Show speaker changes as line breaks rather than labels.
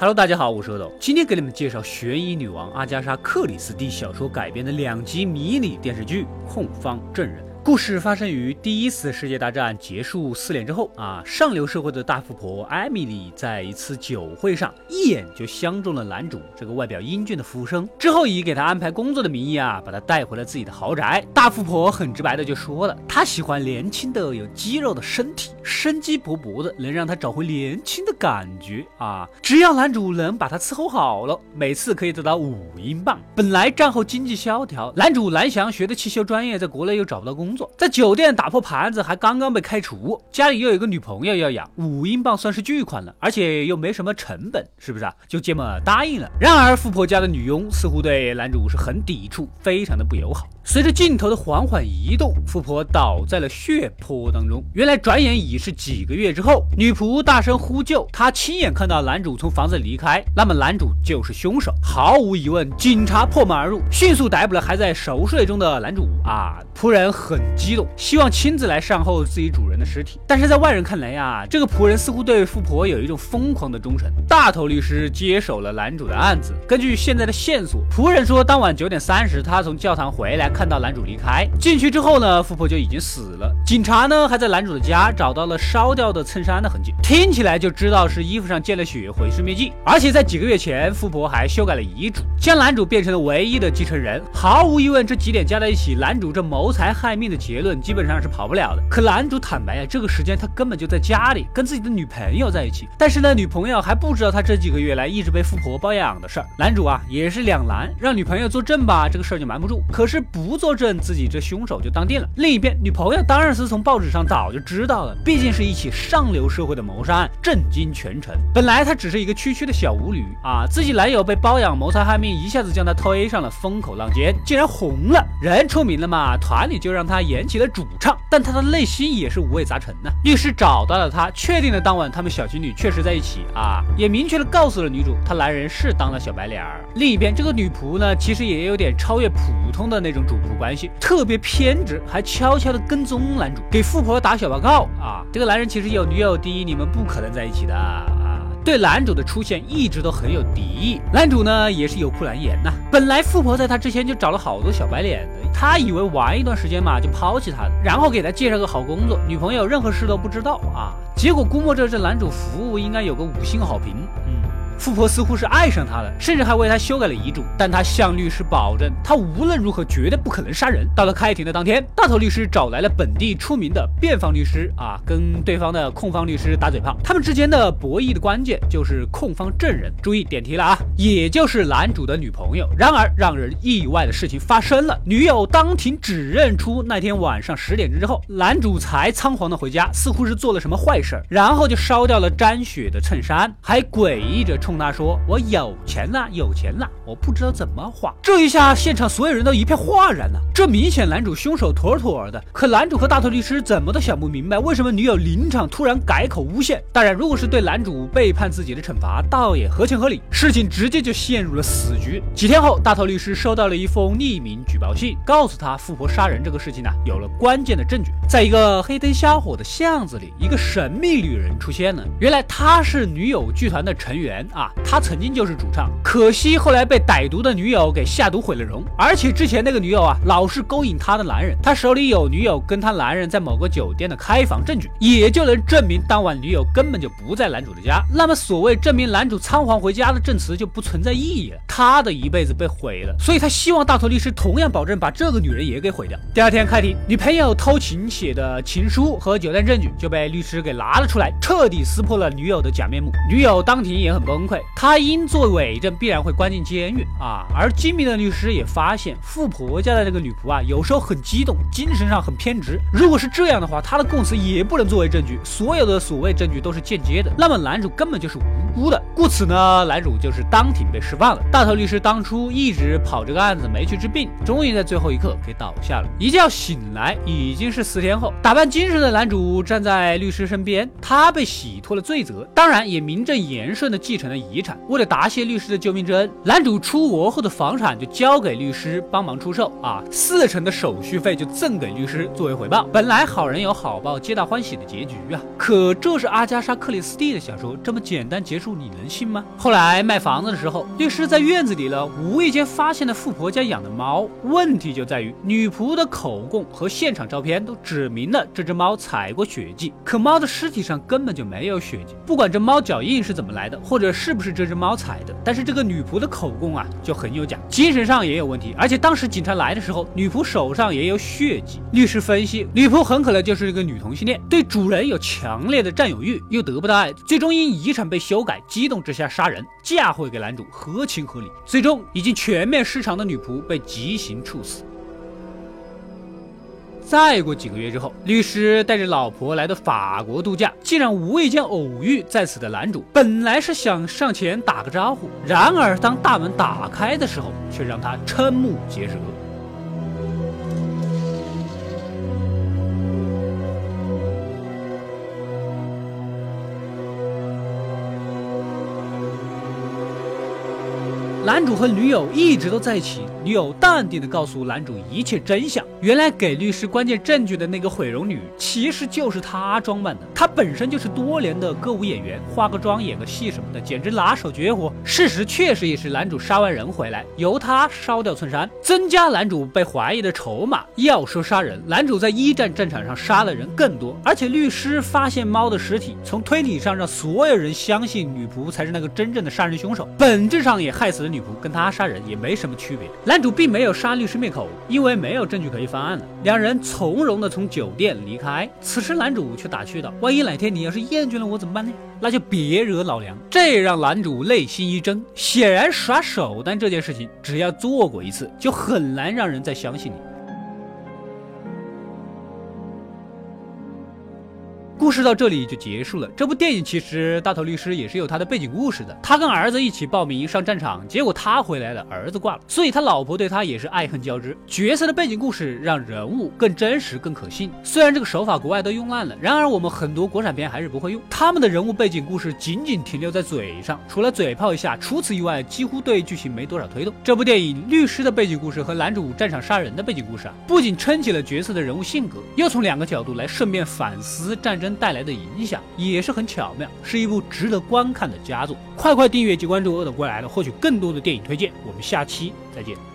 Hello，大家好，我是阿斗，今天给你们介绍悬疑女王阿加莎·克里斯蒂小说改编的两集迷你电视剧《控方证人》。故事发生于第一次世界大战结束四年之后啊，上流社会的大富婆艾米丽在一次酒会上一眼就相中了男主这个外表英俊的服务生，之后以给他安排工作的名义啊，把他带回了自己的豪宅。大富婆很直白的就说了，她喜欢年轻的有肌肉的身体，生机勃勃的，能让她找回年轻的感觉啊。只要男主能把她伺候好了，每次可以得到五英镑。本来战后经济萧条，男主蓝翔学的汽修专业，在国内又找不到工。工作在酒店打破盘子，还刚刚被开除，家里又有一个女朋友要养，五英镑算是巨款了，而且又没什么成本，是不是啊？就这么答应了。然而富婆家的女佣似乎对男主是很抵触，非常的不友好。随着镜头的缓缓移动，富婆倒在了血泊当中。原来转眼已是几个月之后，女仆大声呼救，她亲眼看到男主从房子离开，那么男主就是凶手。毫无疑问，警察破门而入，迅速逮捕了还在熟睡中的男主。啊，仆人很激动，希望亲自来善后自己主人的尸体。但是在外人看来呀，这个仆人似乎对富婆有一种疯狂的忠诚。大头律师接手了男主的案子，根据现在的线索，仆人说当晚九点三十，他从教堂回来。看到男主离开进去之后呢，富婆就已经死了。警察呢还在男主的家找到了烧掉的衬衫的痕迹，听起来就知道是衣服上溅了血，毁尸灭迹。而且在几个月前，富婆还修改了遗嘱，将男主变成了唯一的继承人。毫无疑问，这几点加在一起，男主这谋财害命的结论基本上是跑不了的。可男主坦白呀，这个时间他根本就在家里跟自己的女朋友在一起，但是呢，女朋友还不知道他这几个月来一直被富婆包养的事儿。男主啊也是两难，让女朋友作证吧，这个事儿就瞒不住；可是不。不作证，自己这凶手就当定了。另一边，女朋友当然是从报纸上早就知道了，毕竟是一起上流社会的谋杀案，震惊全城。本来她只是一个区区的小舞女啊，自己男友被包养谋财害命，一下子将她推上了风口浪尖，竟然红了。人出名了嘛，团里就让她演起了主唱。但她的内心也是五味杂陈呢。律师找到了她，确定了当晚他们小情侣确实在一起啊，也明确的告诉了女主，她男人是当了小白脸儿。另一边，这个女仆呢，其实也有点超越普通的那种。主仆关系特别偏执，还悄悄的跟踪男主，给富婆打小报告啊！这个男人其实有女友，第一你们不可能在一起的啊！对男主的出现一直都很有敌意。男主呢也是有苦难言呐。本来富婆在他之前就找了好多小白脸的，他以为玩一段时间嘛就抛弃他了，然后给他介绍个好工作，女朋友任何事都不知道啊。结果估摸着这男主服务应该有个五星好评，富婆似乎是爱上他了，甚至还为他修改了遗嘱。但他向律师保证，他无论如何绝对不可能杀人。到了开庭的当天，大头律师找来了本地出名的辩方律师啊，跟对方的控方律师打嘴炮。他们之间的博弈的关键就是控方证人。注意点题了啊，也就是男主的女朋友。然而让人意外的事情发生了，女友当庭指认出那天晚上十点钟之后，男主才仓皇的回家，似乎是做了什么坏事，然后就烧掉了沾血的衬衫，还诡异着冲。他说：“我有钱了，有钱了，我不知道怎么花。”这一下，现场所有人都一片哗然了。这明显男主凶手妥妥的。可男主和大头律师怎么都想不明白，为什么女友临场突然改口诬陷？当然，如果是对男主背叛自己的惩罚，倒也合情合理。事情直接就陷入了死局。几天后，大头律师收到了一封匿名举报信，告诉他富婆杀人这个事情呢，有了关键的证据。在一个黑灯瞎火的巷子里，一个神秘女人出现了。原来她是女友剧团的成员啊。啊，他曾经就是主唱，可惜后来被歹毒的女友给下毒毁了容。而且之前那个女友啊，老是勾引他的男人，他手里有女友跟他男人在某个酒店的开房证据，也就能证明当晚女友根本就不在男主的家。那么所谓证明男主仓皇回家的证词就不存在意义了，他的一辈子被毁了。所以他希望大头律师同样保证把这个女人也给毁掉。第二天开庭，女朋友偷情写的情书和酒店证据就被律师给拿了出来，彻底撕破了女友的假面目。女友当庭也很崩溃溃。他因作伪证，必然会关进监狱啊！而精明的律师也发现，富婆家的这个女仆啊，有时候很激动，精神上很偏执。如果是这样的话，他的供词也不能作为证据，所有的所谓证据都是间接的，那么男主根本就是无辜的。故此呢，男主就是当庭被释放了。大头律师当初一直跑这个案子没去治病，终于在最后一刻给倒下了。一觉醒来，已经是四天后，打扮精神的男主站在律师身边，他被洗脱了罪责，当然也名正言顺的继承。了遗产。为了答谢律师的救命之恩，男主出国后的房产就交给律师帮忙出售啊，四成的手续费就赠给律师作为回报。本来好人有好报，皆大欢喜的结局啊，可这是阿加莎·克里斯蒂的小说，这么简单结束，你能信吗？后来卖房子的时候，律师在院子里了无意间发现了富婆家养的猫，问题就在于女仆的口供和现场照片都指明了这只猫踩过血迹，可猫的尸体上根本就没有血迹。不管这猫脚印是怎么来的，或者是不是这只猫踩的，但是这个女仆的口供啊就很有假，精神上也有问题。而且当时警察来的时候，女仆手上也有血迹。律师分析，女仆很可能就是一个女同性恋，对主人有强烈的占有欲，又得不到爱，最终因遗产被修改，激动之下杀人，嫁祸给男主，合情合理。最终，已经全面失常的女仆被极刑处死。再过几个月之后，律师带着老婆来到法国度假，竟然无意间偶遇在此的男主。本来是想上前打个招呼，然而当大门打开的时候，却让他瞠目结舌。男主和女友一直都在一起，女友淡定的告诉男主一切真相。原来给律师关键证据的那个毁容女，其实就是他装扮的。她本身就是多年的歌舞演员，化个妆演个戏什么的，简直拿手绝活。事实确实也是男主杀完人回来，由他烧掉衬衫，增加男主被怀疑的筹码。要说杀人，男主在一战战场上杀的人更多，而且律师发现猫的尸体，从推理上让所有人相信女仆才是那个真正的杀人凶手，本质上也害死了女仆。跟他杀人也没什么区别。男主并没有杀律师灭口，因为没有证据可以翻案了。两人从容的从酒店离开。此时男主却打趣道：“万一哪天你要是厌倦了我怎么办呢？那就别惹老娘。”这让男主内心一怔。显然耍手段这件事情，只要做过一次，就很难让人再相信你。故事到这里就结束了。这部电影其实大头律师也是有他的背景故事的。他跟儿子一起报名上战场，结果他回来了，儿子挂了，所以他老婆对他也是爱恨交织。角色的背景故事让人物更真实、更可信。虽然这个手法国外都用烂了，然而我们很多国产片还是不会用。他们的人物背景故事仅仅停留在嘴上，除了嘴炮一下，除此以外几乎对剧情没多少推动。这部电影律师的背景故事和男主战场杀人的背景故事啊，不仅撑起了角色的人物性格，又从两个角度来顺便反思战争。带来的影响也是很巧妙，是一部值得观看的佳作。快快订阅及关注“恶的归来”了，获取更多的电影推荐。我们下期再见。